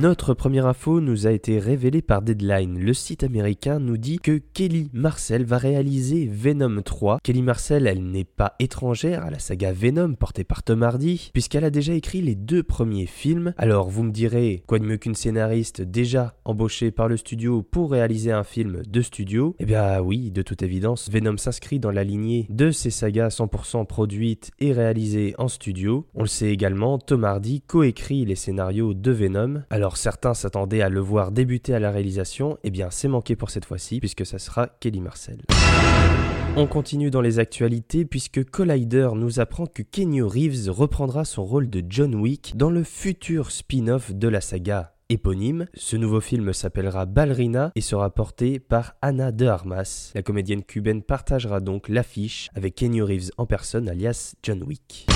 Notre première info nous a été révélée par Deadline. Le site américain nous dit que Kelly Marcel va réaliser Venom 3. Kelly Marcel, elle n'est pas étrangère à la saga Venom portée par Tom Hardy, puisqu'elle a déjà écrit les deux premiers films. Alors vous me direz, quoi de mieux qu'une scénariste déjà embauchée par le studio pour réaliser un film de studio? Eh bien oui, de toute évidence, Venom s'inscrit dans la lignée de ces sagas 100% produites et réalisées en studio. On le sait également, Tom Hardy coécrit les scénarios de Venom. Alors certains s'attendaient à le voir débuter à la réalisation, eh bien c'est manqué pour cette fois-ci puisque ça sera Kelly Marcel. On continue dans les actualités puisque Collider nous apprend que Kenny Reeves reprendra son rôle de John Wick dans le futur spin-off de la saga éponyme. Ce nouveau film s'appellera Ballerina et sera porté par Anna de Armas. La comédienne cubaine partagera donc l'affiche avec Kenny Reeves en personne alias John Wick.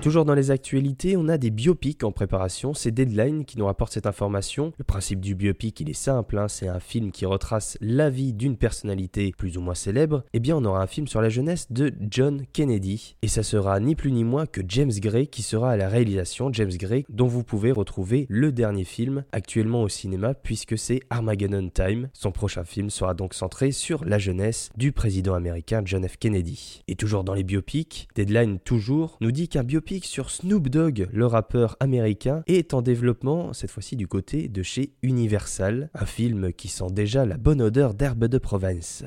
Toujours dans les actualités, on a des biopics en préparation, c'est Deadline qui nous rapporte cette information. Le principe du biopic, il est simple, hein. c'est un film qui retrace la vie d'une personnalité plus ou moins célèbre. Eh bien, on aura un film sur la jeunesse de John Kennedy, et ça sera ni plus ni moins que James Gray qui sera à la réalisation, James Gray dont vous pouvez retrouver le dernier film actuellement au cinéma puisque c'est Armageddon Time. Son prochain film sera donc centré sur la jeunesse du président américain John F. Kennedy. Et toujours dans les biopics, Deadline toujours nous dit qu'un biopic sur Snoop Dogg, le rappeur américain, est en développement, cette fois-ci du côté de chez Universal, un film qui sent déjà la bonne odeur d'herbe de Provence.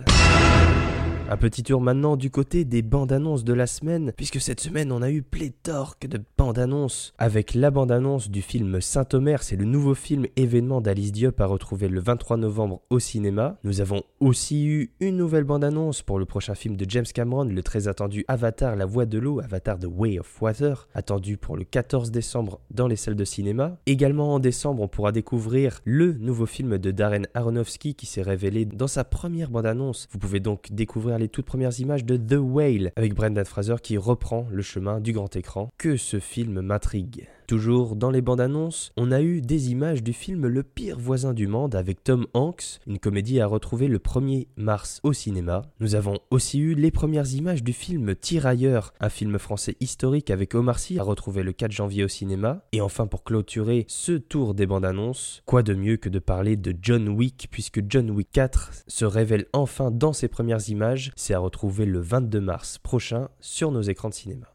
Un petit tour maintenant du côté des bandes annonces de la semaine, puisque cette semaine on a eu pléthore de bandes annonces. Avec la bande annonce du film Saint-Omer, c'est le nouveau film événement d'Alice Diop à retrouver le 23 novembre au cinéma. Nous avons aussi eu une nouvelle bande annonce pour le prochain film de James Cameron, le très attendu Avatar, la voix de l'eau, Avatar The Way of Water, attendu pour le 14 décembre dans les salles de cinéma. Également en décembre, on pourra découvrir le nouveau film de Darren Aronofsky qui s'est révélé dans sa première bande annonce. Vous pouvez donc découvrir les toutes premières images de The Whale avec Brendan Fraser qui reprend le chemin du grand écran. Que ce film m'intrigue. Toujours dans les bandes annonces, on a eu des images du film Le pire voisin du monde avec Tom Hanks, une comédie à retrouver le 1er mars au cinéma. Nous avons aussi eu les premières images du film Tirailleurs, un film français historique avec Omar Sy à retrouver le 4 janvier au cinéma. Et enfin pour clôturer ce tour des bandes annonces, quoi de mieux que de parler de John Wick puisque John Wick 4 se révèle enfin dans ses premières images, c'est à retrouver le 22 mars prochain sur nos écrans de cinéma.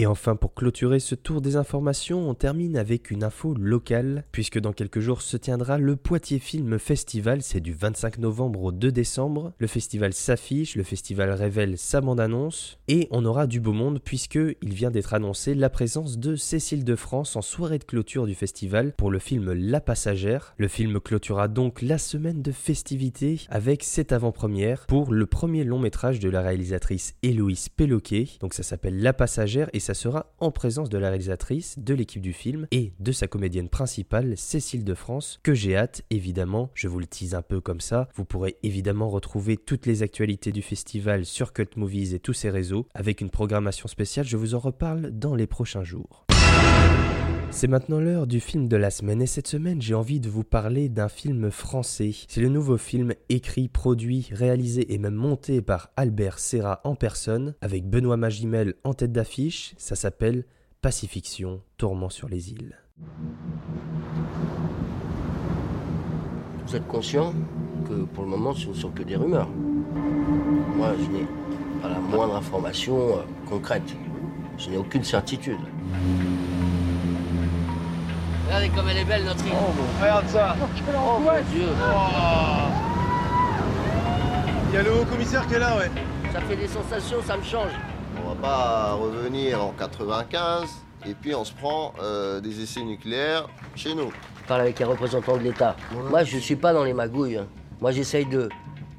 Et enfin, pour clôturer ce tour des informations, on termine avec une info locale, puisque dans quelques jours se tiendra le Poitiers Film Festival, c'est du 25 novembre au 2 décembre. Le festival s'affiche, le festival révèle sa bande-annonce, et on aura du beau monde, puisque il vient d'être annoncé la présence de Cécile de France en soirée de clôture du festival pour le film La Passagère. Le film clôturera donc la semaine de festivités avec cette avant-première pour le premier long métrage de la réalisatrice Héloïse Péloquet. Donc ça s'appelle La Passagère et ça sera en présence de la réalisatrice, de l'équipe du film et de sa comédienne principale, Cécile de France, que j'ai hâte, évidemment, je vous le tease un peu comme ça. Vous pourrez évidemment retrouver toutes les actualités du festival sur Cult Movies et tous ses réseaux, avec une programmation spéciale, je vous en reparle dans les prochains jours. C'est maintenant l'heure du film de la semaine et cette semaine j'ai envie de vous parler d'un film français. C'est le nouveau film écrit, produit, réalisé et même monté par Albert Serra en personne avec Benoît Magimel en tête d'affiche. Ça s'appelle Pacifiction, tourment sur les îles. Vous êtes conscient que pour le moment ce ne sont que des rumeurs? Moi je n'ai pas la moindre information euh, concrète. Je n'ai aucune certitude. Regardez comme elle est belle, notre île. Oh, regarde ça. Oh, mon Dieu. Il y a le haut commissaire qui est là, ouais. Ça fait des sensations, ça me change. On va pas revenir en 95 et puis on se prend euh, des essais nucléaires chez nous. Je parle avec un représentant de l'État. Moi, je suis pas dans les magouilles. hein. Moi, j'essaye de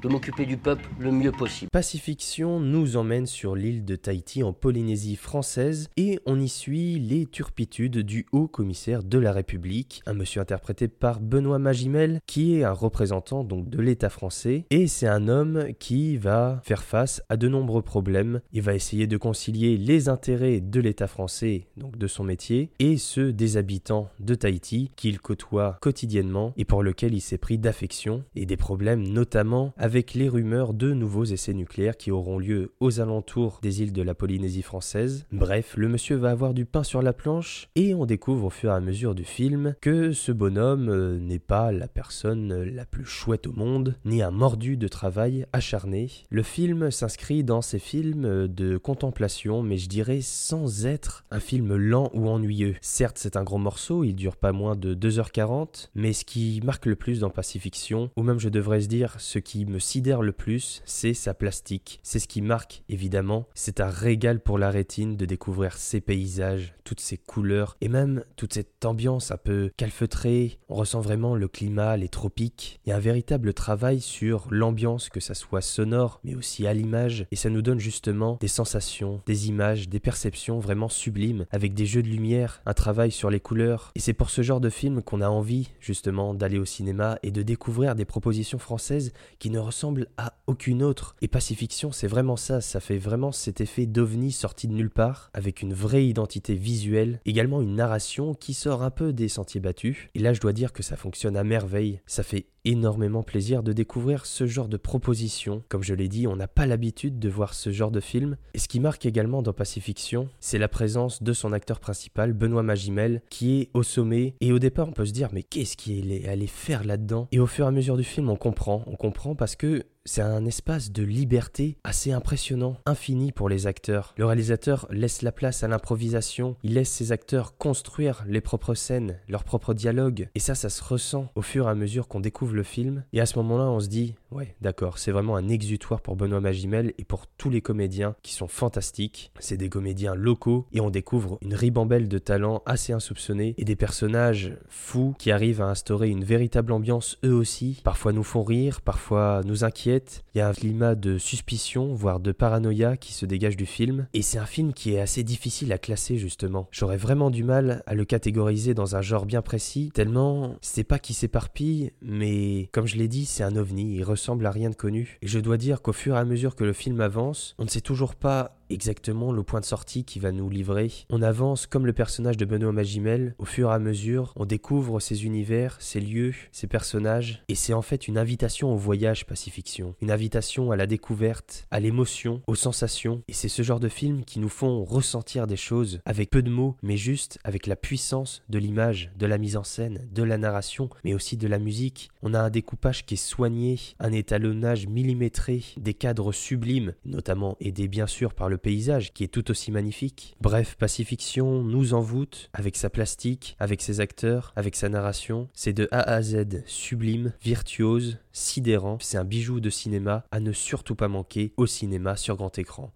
de m'occuper du peuple le mieux possible. Pacifiction nous emmène sur l'île de Tahiti en Polynésie française et on y suit les turpitudes du haut commissaire de la République, un monsieur interprété par Benoît Magimel qui est un représentant donc de l'État français et c'est un homme qui va faire face à de nombreux problèmes. Il va essayer de concilier les intérêts de l'État français, donc de son métier, et ceux des habitants de Tahiti qu'il côtoie quotidiennement et pour lequel il s'est pris d'affection et des problèmes notamment avec les rumeurs de nouveaux essais nucléaires qui auront lieu aux alentours des îles de la Polynésie française. Bref, le monsieur va avoir du pain sur la planche et on découvre au fur et à mesure du film que ce bonhomme euh, n'est pas la personne la plus chouette au monde, ni un mordu de travail acharné. Le film s'inscrit dans ces films de contemplation, mais je dirais sans être un film lent ou ennuyeux. Certes, c'est un gros morceau, il dure pas moins de 2h40, mais ce qui marque le plus dans Pacifiction, ou même je devrais se dire ce qui me le plus, c'est sa plastique. C'est ce qui marque, évidemment. C'est un régal pour la rétine de découvrir ces paysages, toutes ces couleurs, et même toute cette ambiance un peu calfeutrée. On ressent vraiment le climat, les tropiques. Il y a un véritable travail sur l'ambiance, que ça soit sonore, mais aussi à l'image, et ça nous donne justement des sensations, des images, des perceptions vraiment sublimes, avec des jeux de lumière, un travail sur les couleurs. Et c'est pour ce genre de film qu'on a envie, justement, d'aller au cinéma et de découvrir des propositions françaises qui ne ressemblent à aucune autre. Et Pacifiction, c'est vraiment ça, ça fait vraiment cet effet d'ovni sorti de nulle part, avec une vraie identité visuelle, également une narration qui sort un peu des sentiers battus. Et là, je dois dire que ça fonctionne à merveille, ça fait énormément plaisir de découvrir ce genre de proposition. Comme je l'ai dit, on n'a pas l'habitude de voir ce genre de film. Et ce qui marque également dans Pacifiction, c'est la présence de son acteur principal, Benoît Magimel, qui est au sommet. Et au départ, on peut se dire, mais qu'est-ce qu'il est allé faire là-dedans? Et au fur et à mesure du film, on comprend. On comprend parce que c'est un espace de liberté assez impressionnant, infini pour les acteurs. Le réalisateur laisse la place à l'improvisation, il laisse ses acteurs construire les propres scènes, leurs propres dialogues, et ça, ça se ressent au fur et à mesure qu'on découvre le film. Et à ce moment-là, on se dit, ouais, d'accord, c'est vraiment un exutoire pour Benoît Magimel et pour tous les comédiens qui sont fantastiques. C'est des comédiens locaux et on découvre une ribambelle de talents assez insoupçonnés et des personnages fous qui arrivent à instaurer une véritable ambiance eux aussi. Parfois nous font rire, parfois nous inquiètent il y a un climat de suspicion, voire de paranoïa qui se dégage du film. Et c'est un film qui est assez difficile à classer justement. J'aurais vraiment du mal à le catégoriser dans un genre bien précis, tellement c'est pas qui s'éparpille, mais comme je l'ai dit, c'est un ovni, il ressemble à rien de connu. Et je dois dire qu'au fur et à mesure que le film avance, on ne sait toujours pas exactement le point de sortie qui va nous livrer. On avance comme le personnage de Benoît Magimel, au fur et à mesure, on découvre ces univers, ces lieux, ces personnages, et c'est en fait une invitation au voyage pacifiction, une invitation à la découverte, à l'émotion, aux sensations, et c'est ce genre de films qui nous font ressentir des choses avec peu de mots, mais juste avec la puissance de l'image, de la mise en scène, de la narration, mais aussi de la musique. On a un découpage qui est soigné, un étalonnage millimétré, des cadres sublimes, notamment aidés bien sûr par le paysage qui est tout aussi magnifique. Bref, Pacifiction nous envoûte avec sa plastique, avec ses acteurs, avec sa narration. C'est de A à Z sublime, virtuose, sidérant. C'est un bijou de cinéma à ne surtout pas manquer au cinéma sur grand écran.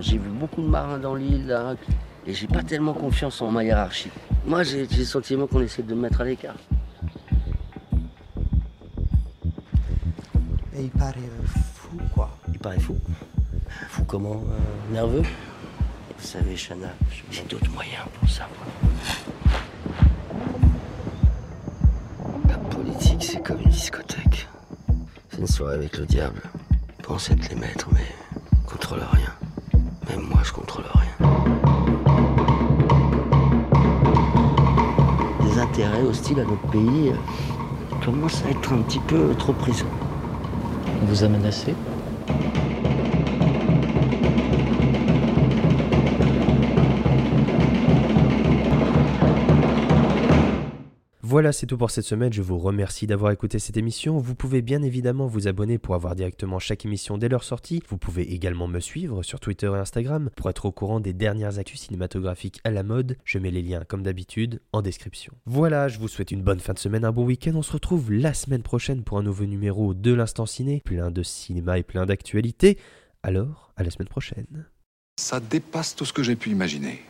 J'ai vu beaucoup de marins dans l'île là, et j'ai pas tellement confiance en ma hiérarchie. Moi, j'ai le sentiment qu'on essaie de me mettre à l'écart. Et il paraît euh, fou, quoi. Il paraît fou. Fou comment euh, Nerveux Vous savez, Chana, j'ai d'autres moyens pour ça. moi. La politique, c'est comme une discothèque. C'est une soirée avec le diable. Pense être les maîtres, mais contrôle rien. Même moi, je contrôle rien. Les intérêts hostiles à notre pays euh, commencent à être un petit peu trop présents. Vous a menacé? Voilà, c'est tout pour cette semaine. Je vous remercie d'avoir écouté cette émission. Vous pouvez bien évidemment vous abonner pour avoir directement chaque émission dès leur sortie. Vous pouvez également me suivre sur Twitter et Instagram pour être au courant des dernières actus cinématographiques à la mode. Je mets les liens, comme d'habitude, en description. Voilà, je vous souhaite une bonne fin de semaine, un bon week-end. On se retrouve la semaine prochaine pour un nouveau numéro de l'Instant Ciné, plein de cinéma et plein d'actualités. Alors, à la semaine prochaine. Ça dépasse tout ce que j'ai pu imaginer.